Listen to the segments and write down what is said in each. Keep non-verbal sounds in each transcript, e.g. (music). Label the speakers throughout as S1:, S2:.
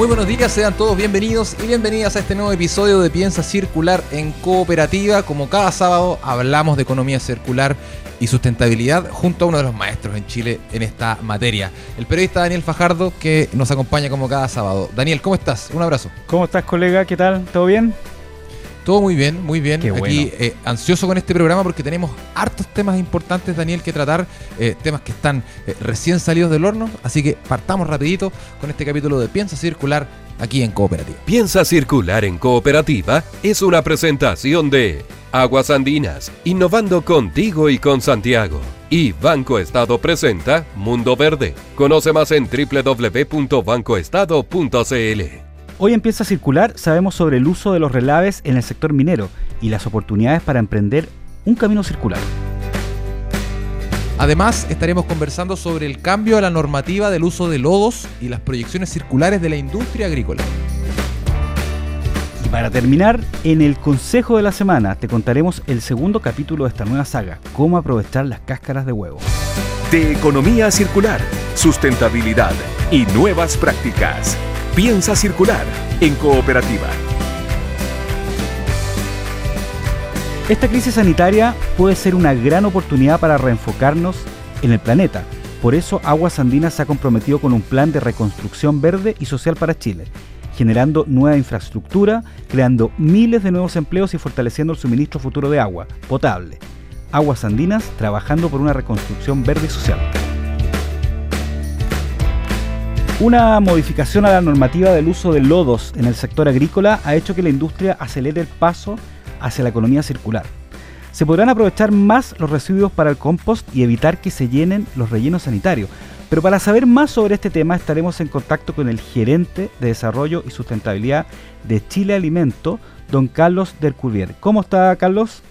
S1: Muy buenos días, sean todos bienvenidos y bienvenidas a este nuevo episodio de Piensa Circular en Cooperativa. Como cada sábado hablamos de economía circular y sustentabilidad junto a uno de los maestros en Chile en esta materia, el periodista Daniel Fajardo que nos acompaña como cada sábado. Daniel, ¿cómo estás? Un abrazo.
S2: ¿Cómo estás, colega? ¿Qué tal? ¿Todo bien?
S1: Todo muy bien, muy bien. Aquí eh, ansioso con este programa porque tenemos hartos temas importantes, Daniel, que tratar, eh, temas que están eh, recién salidos del horno, así que partamos rapidito con este capítulo de Piensa Circular aquí en Cooperativa.
S3: Piensa Circular en Cooperativa es una presentación de Aguas Andinas, innovando contigo y con Santiago. Y Banco Estado presenta Mundo Verde. Conoce más en www.bancoestado.cl.
S2: Hoy empieza a circular, sabemos sobre el uso de los relaves en el sector minero y las oportunidades para emprender un camino circular.
S1: Además, estaremos conversando sobre el cambio a la normativa del uso de lodos y las proyecciones circulares de la industria agrícola.
S2: Y para terminar, en el Consejo de la Semana te contaremos el segundo capítulo de esta nueva saga, cómo aprovechar las cáscaras de huevo.
S3: De economía circular, sustentabilidad y nuevas prácticas. Piensa circular en cooperativa.
S2: Esta crisis sanitaria puede ser una gran oportunidad para reenfocarnos en el planeta. Por eso Aguas Andinas se ha comprometido con un plan de reconstrucción verde y social para Chile, generando nueva infraestructura, creando miles de nuevos empleos y fortaleciendo el suministro futuro de agua potable. Aguas Andinas trabajando por una reconstrucción verde y social. Una modificación a la normativa del uso de lodos en el sector agrícola ha hecho que la industria acelere el paso hacia la economía circular. Se podrán aprovechar más los residuos para el compost y evitar que se llenen los rellenos sanitarios. Pero para saber más sobre este tema estaremos en contacto con el gerente de Desarrollo y Sustentabilidad de Chile Alimento, don Carlos del Curvier. ¿Cómo está Carlos?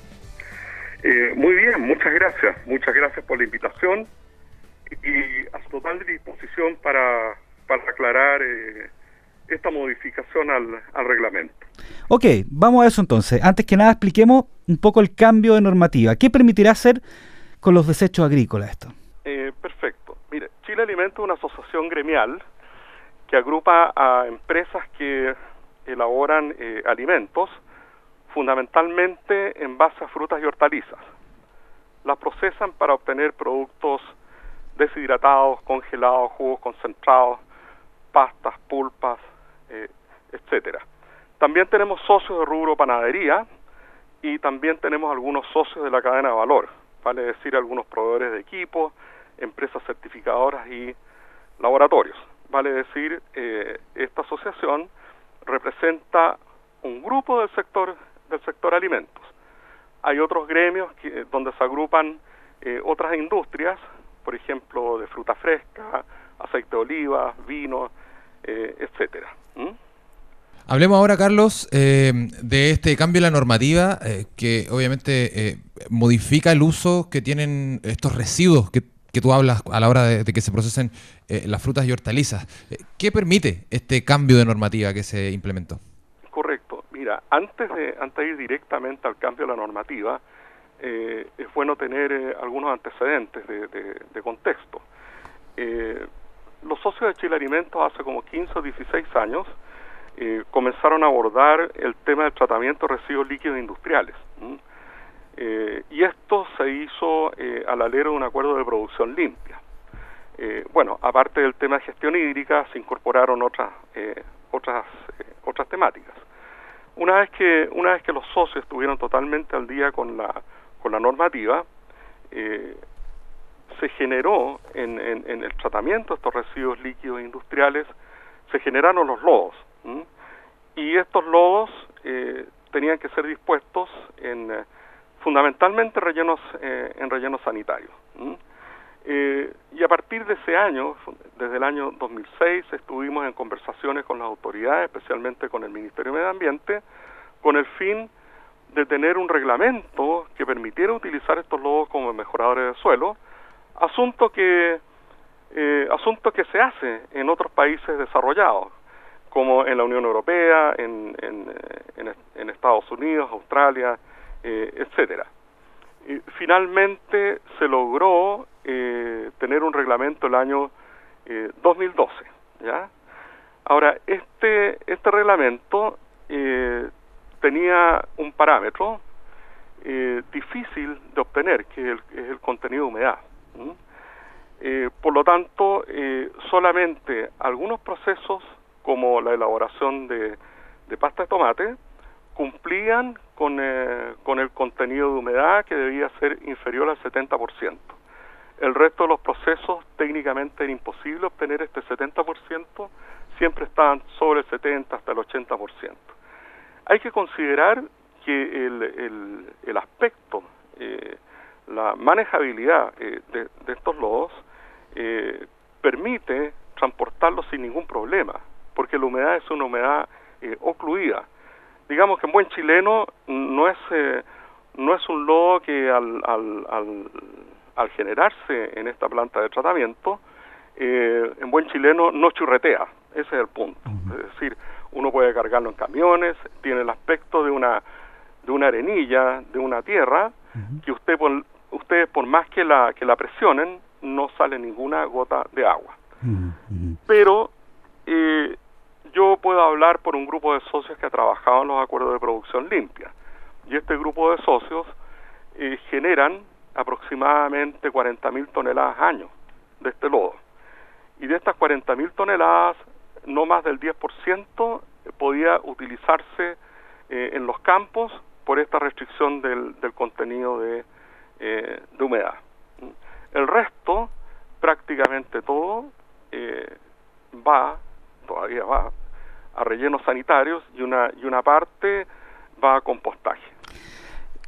S4: Eh, muy bien, muchas gracias. Muchas gracias por la invitación y a su total disposición para para aclarar eh, esta modificación al, reglamento.
S2: Ok, vamos a eso entonces. Antes que nada, expliquemos un poco el cambio de normativa. ¿Qué permitirá hacer con los desechos agrícolas esto?
S4: Eh, perfecto. Mire, Chile Alimento es una asociación gremial que agrupa a empresas que elaboran eh, alimentos fundamentalmente en base a frutas y hortalizas. Las procesan para obtener productos deshidratados, congelados, jugos concentrados, pastas, pulpas, eh, etcétera. También tenemos socios de rubro panadería y también tenemos algunos socios de la cadena de valor, vale decir algunos proveedores de equipos, empresas certificadoras y laboratorios. Vale decir, eh, esta asociación representa un grupo del sector del sector alimentos. Hay otros gremios que, donde se agrupan eh, otras industrias, por ejemplo, de fruta fresca, aceite de oliva, vino, eh, etcétera.
S1: Hablemos ahora, Carlos, eh, de este cambio en la normativa eh, que obviamente modifica el uso que tienen estos residuos que, tú hablas a la hora de, que se procesen las frutas y hortalizas. ¿Qué permite este cambio de normativa que se implementó?
S4: Correcto. Mira, antes de, antes de ir directamente al cambio de la normativa, es bueno tener algunos antecedentes de, de contexto los socios de Chile Alimentos hace como 15 o 16 años eh, comenzaron a abordar el tema del tratamiento de residuos líquidos industriales. Eh, y esto se hizo eh, al alero de un acuerdo de producción limpia. bueno, aparte del tema de gestión hídrica, se incorporaron otras, otras, otras temáticas. Una vez, que, una vez que los socios estuvieron totalmente al día con la, con la normativa, se generó en, el tratamiento de estos residuos líquidos industriales, se generaron los lodos. Y estos lodos eh, tenían que ser dispuestos en eh, fundamentalmente rellenos eh, en rellenos sanitarios. y a partir de ese año, desde el año 2006, estuvimos en conversaciones con las autoridades, especialmente con el Ministerio de Medio Ambiente, con el fin de tener un reglamento que permitiera utilizar estos lodos como mejoradores de suelo, asunto que eh, asunto que se hace en otros países desarrollados, como en la Unión Europea, en, en, en, Estados Unidos, Australia, eh, etcétera. Y finalmente se logró eh, tener un reglamento el año 2012, ¿ya? Ahora, este, este reglamento eh, tenía un parámetro eh, difícil de obtener, que es el, contenido de humedad. Eh, por lo tanto, eh, solamente algunos procesos, como la elaboración de, pasta de tomate, cumplían con, con el contenido de humedad que debía ser inferior al 70%. El resto de los procesos técnicamente era imposible obtener este 70%, siempre estaban sobre el 70 hasta el 80%. Hay que considerar que el, aspecto, eh, la manejabilidad eh, de, estos lodos eh, permite transportarlos sin ningún problema, porque la humedad es una humedad ocluida. Digamos que en buen chileno no es, no es un lodo que al, al, al, al generarse en esta planta de tratamiento, en buen chileno no churretea, ese es el punto. Es decir, uno puede cargarlo en camiones, tiene el aspecto de una de una arenilla, de una tierra, que usted ustedes por más que la que la presionen no sale ninguna gota de agua. Pero eh, yo puedo hablar por un grupo de socios que ha trabajado en los acuerdos de producción limpia. Y este grupo de socios eh, generan aproximadamente 40.000 toneladas año de este lodo. Y de estas 40.000 toneladas, no más del 10% podía utilizarse eh, en los campos por esta restricción del, del contenido de, eh, de, humedad. El resto, prácticamente todo, eh, va, todavía va, a rellenos sanitarios y una, y una parte va a compostaje.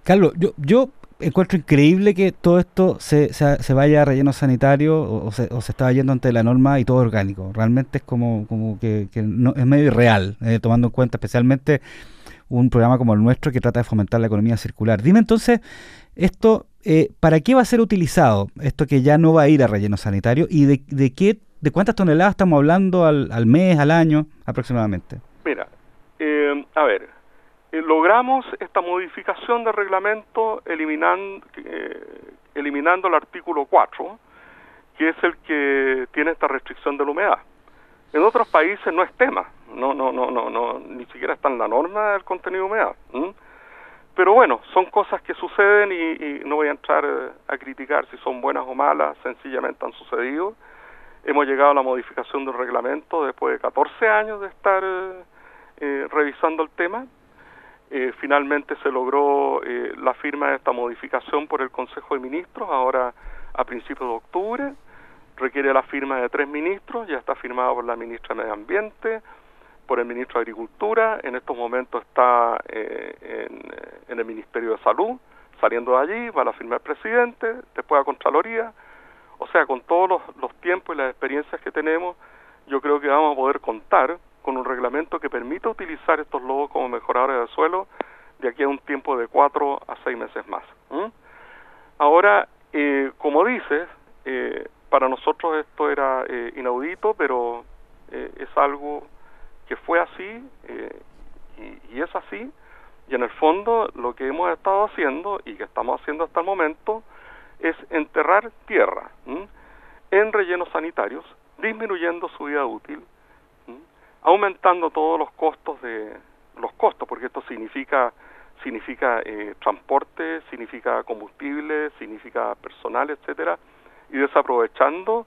S2: Carlos, yo, yo encuentro increíble que todo esto se, se, vaya a relleno sanitario o, se, o, se, está yendo ante la norma y todo orgánico. Realmente es como, como que, no, es medio irreal, eh, tomando en cuenta especialmente un programa como el nuestro que trata de fomentar la economía circular. Dime entonces, esto, eh, ¿para qué va a ser utilizado esto que ya no va a ir a relleno sanitario y de, qué, de cuántas toneladas estamos hablando al, al mes, al año aproximadamente?
S4: Mira, eh, a ver, eh, logramos esta modificación del reglamento eliminando, eh, eliminando el artículo 4, que es el que tiene esta restricción de la humedad. En otros países no es tema, no, no, no, no, no ni siquiera está en la norma del contenido de humedad. Pero bueno, son cosas que suceden y, no voy a entrar eh, a criticar si son buenas o malas, sencillamente han sucedido. Hemos llegado a la modificación del reglamento después de 14 años de estar revisando el tema eh, finalmente se logró eh, la firma de esta modificación por el Consejo de Ministros, ahora a principios de octubre. Requiere la firma de tres ministros, ya está firmado por la ministra de Medio Ambiente, por el ministro de Agricultura, en estos momentos está eh, en, el Ministerio de Salud, saliendo de allí, va a la firma presidente, después a Contraloría. O sea, con todos los, los tiempos y las experiencias que tenemos, yo creo que vamos a poder contar con un reglamento que permita utilizar estos lobos como mejoradores de suelo de aquí a un tiempo de cuatro a seis meses más. Ahora, eh, como dices, eh, para nosotros esto era eh, inaudito, pero es algo que fue así y, y, es así. Y en el fondo lo que hemos estado haciendo y que estamos haciendo hasta el momento es enterrar tierra en rellenos sanitarios, disminuyendo su vida útil aumentando todos los costos de los costos, porque esto significa significa eh, transporte, significa combustible, significa personal, etcétera, y desaprovechando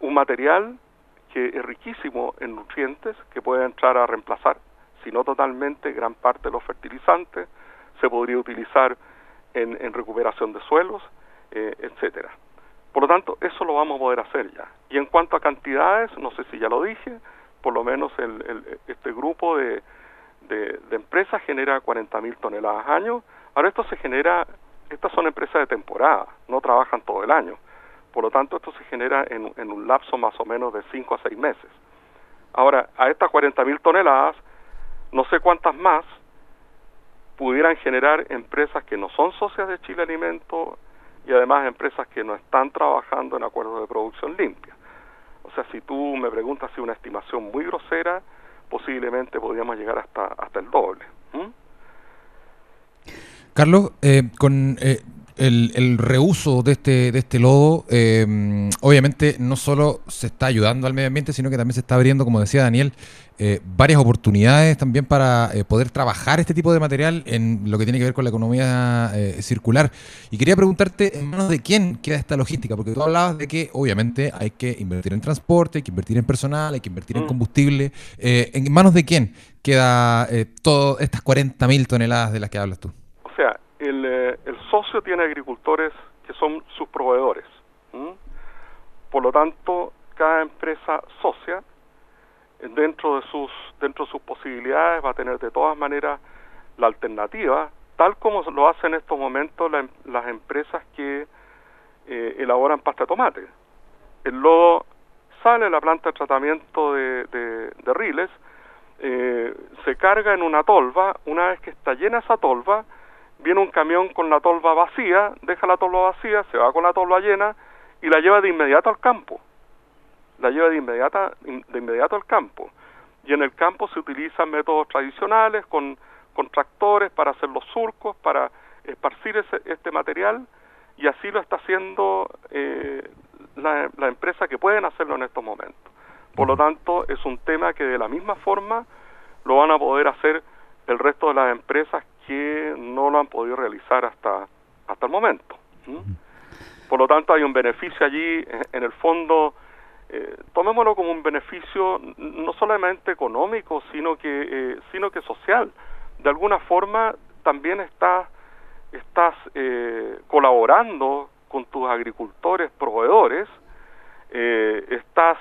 S4: un material que es riquísimo en nutrientes que puede entrar a reemplazar, si no totalmente, gran parte de los fertilizantes, se podría utilizar en, recuperación de suelos, eh, etcétera. Por lo tanto, eso lo vamos a poder hacer ya. Y en cuanto a cantidades, no sé si ya lo dije, por lo menos el, este grupo de, de, empresas genera 40.000 toneladas año. Ahora esto se genera, estas son empresas de temporada, no trabajan todo el año. Por lo tanto, esto se genera en, en un lapso más o menos de 5 a 6 meses. Ahora, a estas 40.000 toneladas, no sé cuántas más pudieran generar empresas que no son socias de Chile Alimento y además empresas que no están trabajando en acuerdos de producción limpia. O sea, si tú me preguntas si una estimación muy grosera, posiblemente podríamos llegar hasta, hasta el doble.
S1: Carlos, eh, con eh, el, reuso de este, de este lodo, em, obviamente no solo se está ayudando al medio ambiente, sino que también se está abriendo, como decía Daniel, eh, varias oportunidades también para eh, poder trabajar este tipo de material en lo que tiene que ver con la economía eh, circular. Y quería preguntarte, ¿en manos de quién queda esta logística? Porque tú hablabas de que obviamente hay que invertir en transporte, hay que invertir en personal, hay que invertir en mm. combustible. ¿En manos de quién queda todas estas 40.000 toneladas de las que hablas tú?
S4: Tiene agricultores que son sus proveedores. Por lo tanto, cada empresa socia, dentro de sus dentro de sus posibilidades, va a tener de todas maneras la alternativa, tal como lo hacen en estos momentos las empresas que eh, elaboran pasta de tomate. El lodo sale de la planta de tratamiento de, de, riles, eh, se carga en una tolva, una vez que está llena esa tolva, viene un camión con la tolva vacía, deja la tolva vacía, se va con la tolva llena y la lleva de inmediato al campo. La lleva de, inmediata, de inmediato al campo. Y en el campo se utilizan métodos tradicionales con, con tractores para hacer los surcos, para esparcir ese, este material y así lo está haciendo eh, la, la empresa que pueden hacerlo en estos momentos. Por lo tanto, es un tema que de la misma forma lo van a poder hacer el resto de las empresas que no lo han podido realizar hasta, hasta el momento. Por lo tanto, hay un beneficio allí, en el fondo, eh, tomémoslo como un beneficio no solamente económico, sino que, eh, sino que social. De alguna forma, también estás, estás eh, colaborando con tus agricultores, proveedores, eh, estás,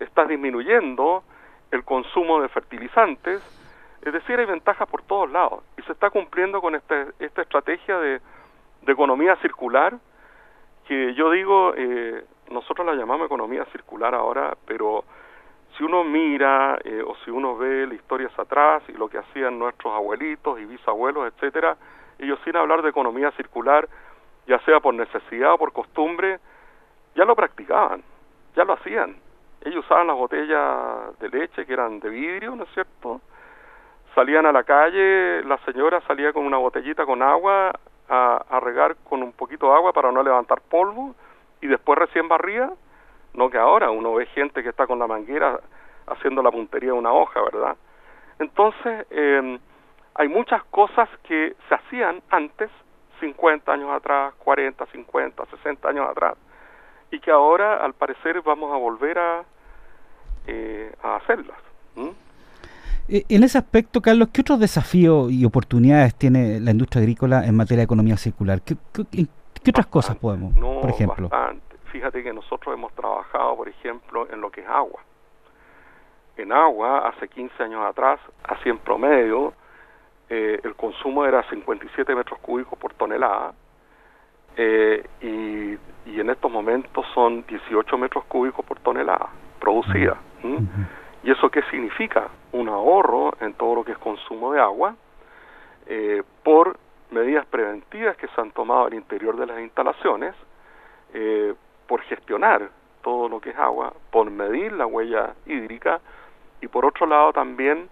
S4: estás disminuyendo el consumo de fertilizantes, es decir, hay ventajas por todos lados y se está cumpliendo con este, esta estrategia de, economía circular que yo digo, eh, nosotros la llamamos economía circular ahora, pero si uno mira eh, o si uno ve la historia hacia atrás y lo que hacían nuestros abuelitos y bisabuelos, etcétera, ellos sin hablar de economía circular, ya sea por necesidad o por costumbre, ya lo practicaban, ya lo hacían. Ellos usaban las botellas de leche que eran de vidrio, ¿no es cierto? Salían a la calle, la señora salía con una botellita con agua a, regar con un poquito de agua para no levantar polvo y después recién barría, no que ahora uno ve gente que está con la manguera haciendo la puntería de una hoja, ¿verdad? Entonces, eh, hay muchas cosas que se hacían antes, 50 años atrás, 40, 50, 60 años atrás, y que ahora al parecer vamos a volver a, eh, a hacerlas.
S2: Eh, en ese aspecto, Carlos, ¿qué otros desafíos y oportunidades tiene la industria agrícola en materia de economía circular? ¿Qué, otras cosas podemos, por ejemplo?
S4: Fíjate que nosotros hemos trabajado, por ejemplo, en lo que es agua. En agua, hace 15 años atrás, así en promedio, eh, el consumo era 57 metros cúbicos por tonelada eh, y, en estos momentos son 18 metros cúbicos por tonelada producida. ¿Y eso qué significa? Un ahorro en todo lo que es consumo de agua eh, por medidas preventivas que se han tomado al interior de las instalaciones, eh, por gestionar todo lo que es agua, por medir la huella hídrica y por otro lado también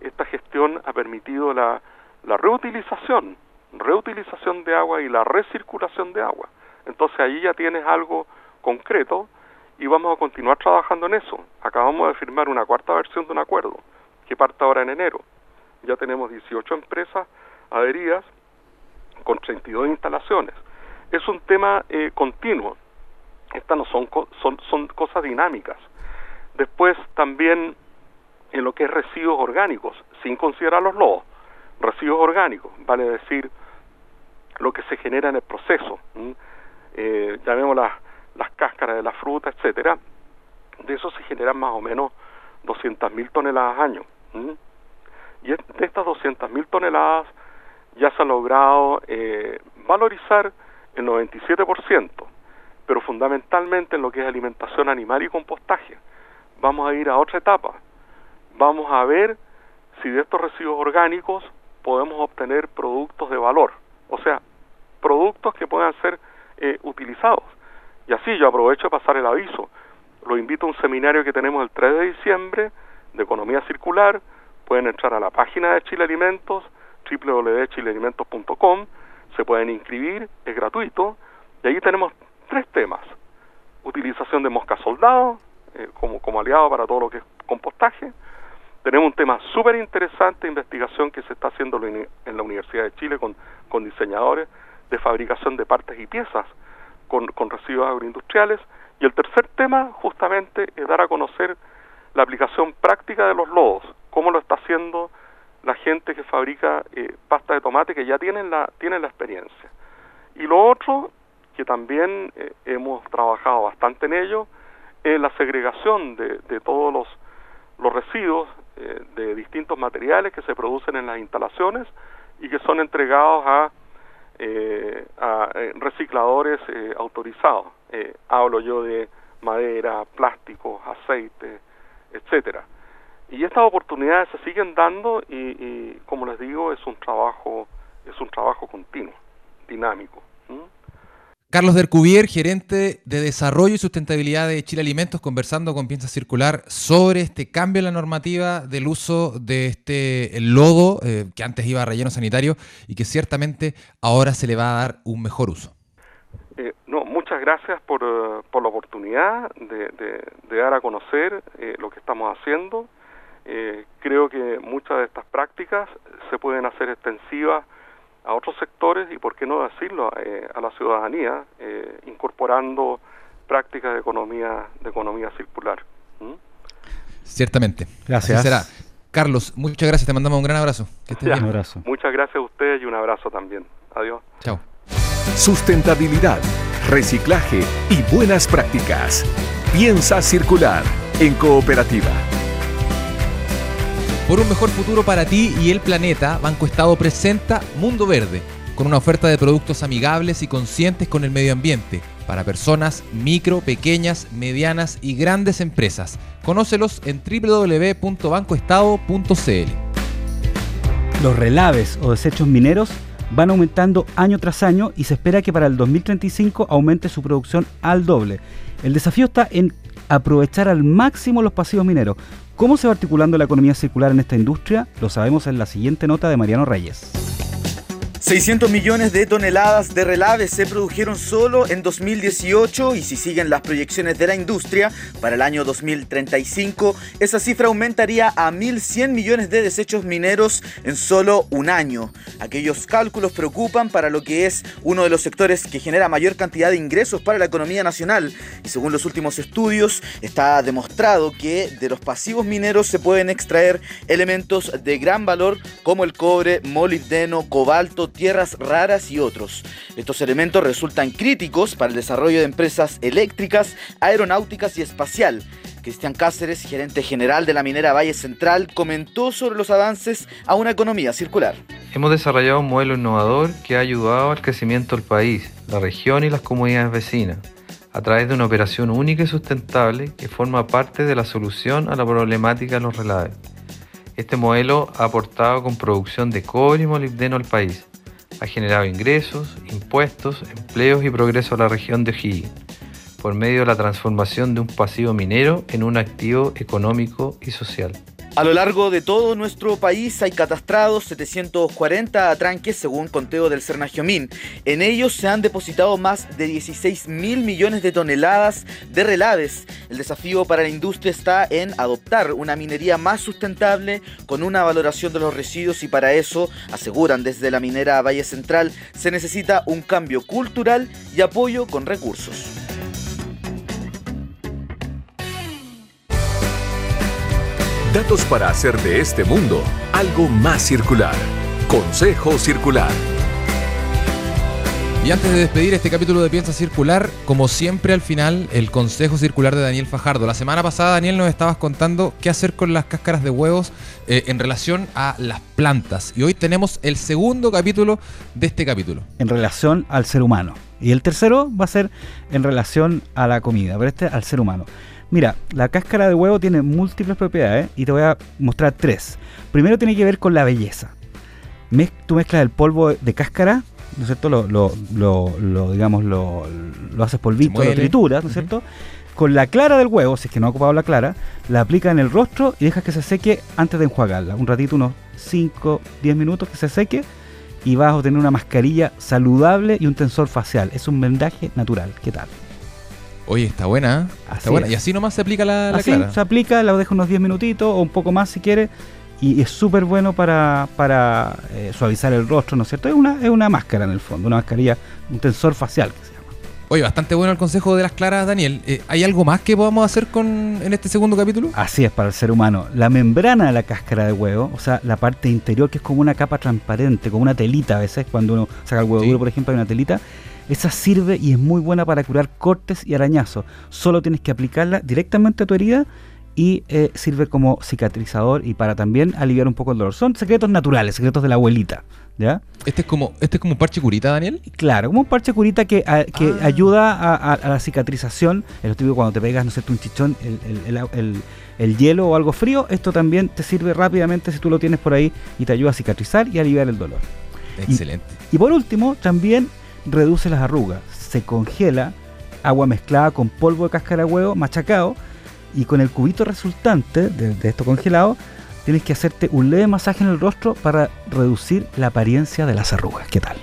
S4: esta gestión ha permitido la, la reutilización, reutilización de agua y la recirculación de agua. Entonces ahí ya tienes algo concreto y vamos a continuar trabajando en eso. Acabamos de firmar una cuarta versión de un acuerdo que parte ahora en enero. Ya tenemos 18 empresas adheridas con 32 instalaciones. Es un tema eh, continuo. Estas no son, son, son cosas dinámicas. Después también en lo que es residuos orgánicos, sin considerar los lodos, residuos orgánicos, vale decir lo que se genera en el proceso. Eh, llamémoslas las cáscaras de la fruta, etcétera, de eso se generan más o menos 200.000 toneladas al año. Y de estas 200.000 toneladas ya se ha logrado eh, valorizar el 97%, pero fundamentalmente en lo que es alimentación animal y compostaje. Vamos a ir a otra etapa. Vamos a ver si de estos residuos orgánicos podemos obtener productos de valor, o sea, productos que puedan ser eh, utilizados. Y así yo aprovecho de pasar el aviso. Lo invito a un seminario que tenemos el 3 de diciembre de economía circular. Pueden entrar a la página de Chile Alimentos, www.chilealimentos.com, se pueden inscribir, es gratuito, y ahí tenemos tres temas. Utilización de mosca soldado, eh, como, como aliado para todo lo que es compostaje. Tenemos un tema súper interesante investigación que se está haciendo en la Universidad de Chile con, con diseñadores de fabricación de partes y piezas con, con residuos agroindustriales. Y el tercer tema justamente es dar a conocer la aplicación práctica de los lodos, cómo lo está haciendo la gente que fabrica eh, pasta de tomate que ya tienen la, tienen la experiencia. Y lo otro, que también eh, hemos trabajado bastante en ello, es la segregación de, todos los, los residuos eh, de distintos materiales que se producen en las instalaciones y que son entregados a, a recicladores autorizados. hablo yo de madera, plásticos, aceite, etcétera. Y estas oportunidades se siguen dando y, como les digo, es un trabajo, es un trabajo continuo, dinámico.
S1: Carlos Dercuvier, gerente de Desarrollo y Sustentabilidad de Chile Alimentos, conversando con Piensa Circular sobre este cambio en la normativa del uso de este lodo, eh, que antes iba a relleno sanitario y que ciertamente ahora se le va a dar un mejor uso.
S4: Eh, no, muchas gracias por, eh, la oportunidad de, dar a conocer lo que estamos haciendo. Creo que muchas de estas prácticas se pueden hacer extensivas a otros sectores y, por qué no decirlo, eh, a la ciudadanía, eh, incorporando prácticas de economía, de economía circular.
S1: ¿Mm? Ciertamente. Gracias. será. Carlos, muchas gracias, te mandamos un gran abrazo.
S4: Un abrazo. Muchas gracias a ustedes y un abrazo también. Adiós.
S1: Chao.
S3: Sustentabilidad, reciclaje y buenas prácticas. Piensa circular en cooperativa.
S1: Por un mejor futuro para ti y el planeta, Banco Estado presenta Mundo Verde, con una oferta de productos amigables y conscientes con el medio ambiente, para personas micro, pequeñas, medianas y grandes empresas. Conócelos en www.bancoestado.cl.
S2: Los relaves o desechos mineros van aumentando año tras año y se espera que para el 2035 aumente su producción al doble. El desafío está en aprovechar al máximo los pasivos mineros, ¿Cómo se va articulando la economía circular en esta industria? Lo sabemos en la siguiente nota de Mariano Reyes.
S5: 600 millones de toneladas de relaves se produjeron solo en 2018 y si siguen las proyecciones de la industria, para el año 2035 esa cifra aumentaría a 1.100 millones de desechos mineros en solo un año. Aquellos cálculos preocupan para lo que es uno de los sectores que genera mayor cantidad de ingresos para la economía nacional y según los últimos estudios está demostrado que de los pasivos mineros se pueden extraer elementos de gran valor como el cobre, molibdeno, cobalto, tierras raras y otros. Estos elementos resultan críticos para el desarrollo de empresas eléctricas, aeronáuticas y espacial. Cristian Cáceres, gerente general de la minera Valle Central, comentó sobre los avances a una economía circular.
S6: Hemos desarrollado un modelo innovador que ha ayudado al crecimiento del país, la región y las comunidades vecinas, a través de una operación única y sustentable que forma parte de la solución a la problemática de los relaves. Este modelo ha aportado con producción de cobre y molibdeno al país, ha generado ingresos, impuestos, empleos y progreso a la región de O'Higgins por medio de la transformación de un pasivo minero en un activo económico y social.
S5: A lo largo de todo nuestro país hay catastrados 740 atranques según conteo del Cernagiomín. En ellos se han depositado más de 16 mil millones de toneladas de relaves. El desafío para la industria está en adoptar una minería más sustentable con una valoración de los residuos y para eso, aseguran desde la minera Valle Central, se necesita un cambio cultural y apoyo con recursos.
S3: Datos para hacer de este mundo algo más circular. Consejo Circular.
S1: Y antes de despedir este capítulo de Piensa Circular, como siempre al final, el consejo circular de Daniel Fajardo. La semana pasada, Daniel, nos estabas contando qué hacer con las cáscaras de huevos eh, en relación a las plantas. Y hoy tenemos el segundo capítulo de este capítulo.
S2: En relación al ser humano. Y el tercero va a ser en relación a la comida, pero este al ser humano. Mira, la cáscara de huevo tiene múltiples propiedades y te voy a mostrar tres. Primero tiene que ver con la belleza. mez- tú mezclas el polvo de cáscara, ¿no es cierto? Lo, lo, lo- lo, digamos, lo, lo haces polvito, lo trituras, ¿no es cierto? Con la clara del huevo, si es que no ha ocupado la clara, la aplicas en el rostro y dejas que se seque antes de enjuagarla. Un ratito, unos 5, 10 minutos que se seque y vas a obtener una mascarilla saludable y un tensor facial. Es un vendaje natural. ¿Qué tal?
S1: Oye, está buena. ¿eh?
S2: Así
S1: Está buena.
S2: es.
S1: Y así nomás se aplica la, la
S2: Así
S1: clara.
S2: se aplica, la deja unos 10 minutitos o un poco más si quiere. Y es súper bueno para, para eh, suavizar el rostro, ¿no es cierto? Es una, es una máscara en el fondo, una mascarilla, un tensor facial que se llama.
S1: Oye, bastante bueno el consejo de las claras, Daniel. Eh, ¿Hay algo más que podamos hacer con en este segundo capítulo?
S2: Así es para el ser humano. La membrana de la cáscara de huevo, o sea, la parte interior que es como una capa transparente, como una telita a veces, cuando uno saca el huevo
S1: Sí.
S2: duro, por ejemplo, hay una telita. Esa sirve y es muy buena para curar cortes y arañazos. Solo tienes que aplicarla directamente a tu herida y eh, sirve como cicatrizador y para también aliviar un poco el dolor. Son secretos naturales, secretos de la abuelita. ¿Ya?
S1: Este es como, este es como un parche curita, Daniel.
S2: Claro, como un parche curita que, a- que
S1: Ah.
S2: ayuda a, a- a la cicatrización. Es lo típico cuando te pegas, no sé, un chichón, el, el- el- el- el hielo o algo frío. Esto también te sirve rápidamente si tú lo tienes por ahí y te ayuda a cicatrizar y aliviar el dolor.
S1: Excelente.
S2: Y por último, también reduce las arrugas. Se congela agua mezclada con polvo de cáscara de huevo machacado y con el cubito resultante de, de esto congelado tienes que hacerte un leve masaje en el rostro para reducir la apariencia de las arrugas. ¿Qué tal?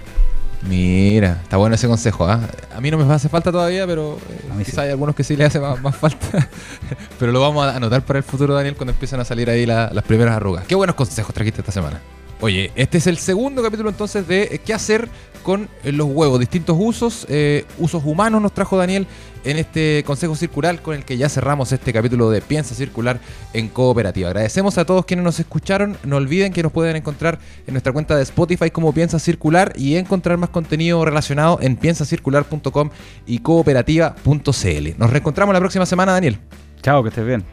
S1: Mira, está bueno ese consejo. ¿ah? A mí no me hace falta todavía, pero eh,
S2: A mí
S1: quizá
S2: sí.
S1: hay algunos que sí le hace más, más falta. (laughs) pero lo vamos a anotar para el futuro, Daniel, cuando empiezan a salir ahí la- las primeras arrugas. Qué buenos consejos trajiste esta semana. Oye, este es el segundo capítulo entonces de eh, qué hacer con eh, los huevos, distintos usos, eh, usos humanos nos trajo Daniel en este consejo circular con el que ya cerramos este capítulo de Piensa Circular en Cooperativa. Agradecemos a todos quienes nos escucharon, no olviden que nos pueden encontrar en nuestra cuenta de Spotify como Piensa Circular y encontrar más contenido relacionado en piensacircular.com y cooperativa.cl. Nos reencontramos la próxima semana, Daniel.
S2: Chao, que estés bien.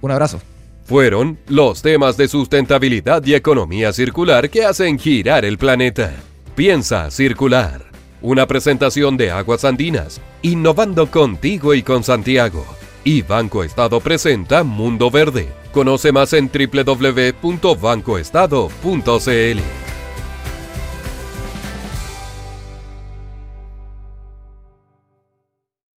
S1: Un abrazo.
S3: Fueron los temas de sustentabilidad y economía circular que hacen girar el planeta. Piensa circular. Una presentación de Aguas Andinas, innovando contigo y con Santiago. Y Banco Estado presenta Mundo Verde. Conoce más en www.bancoestado.cl.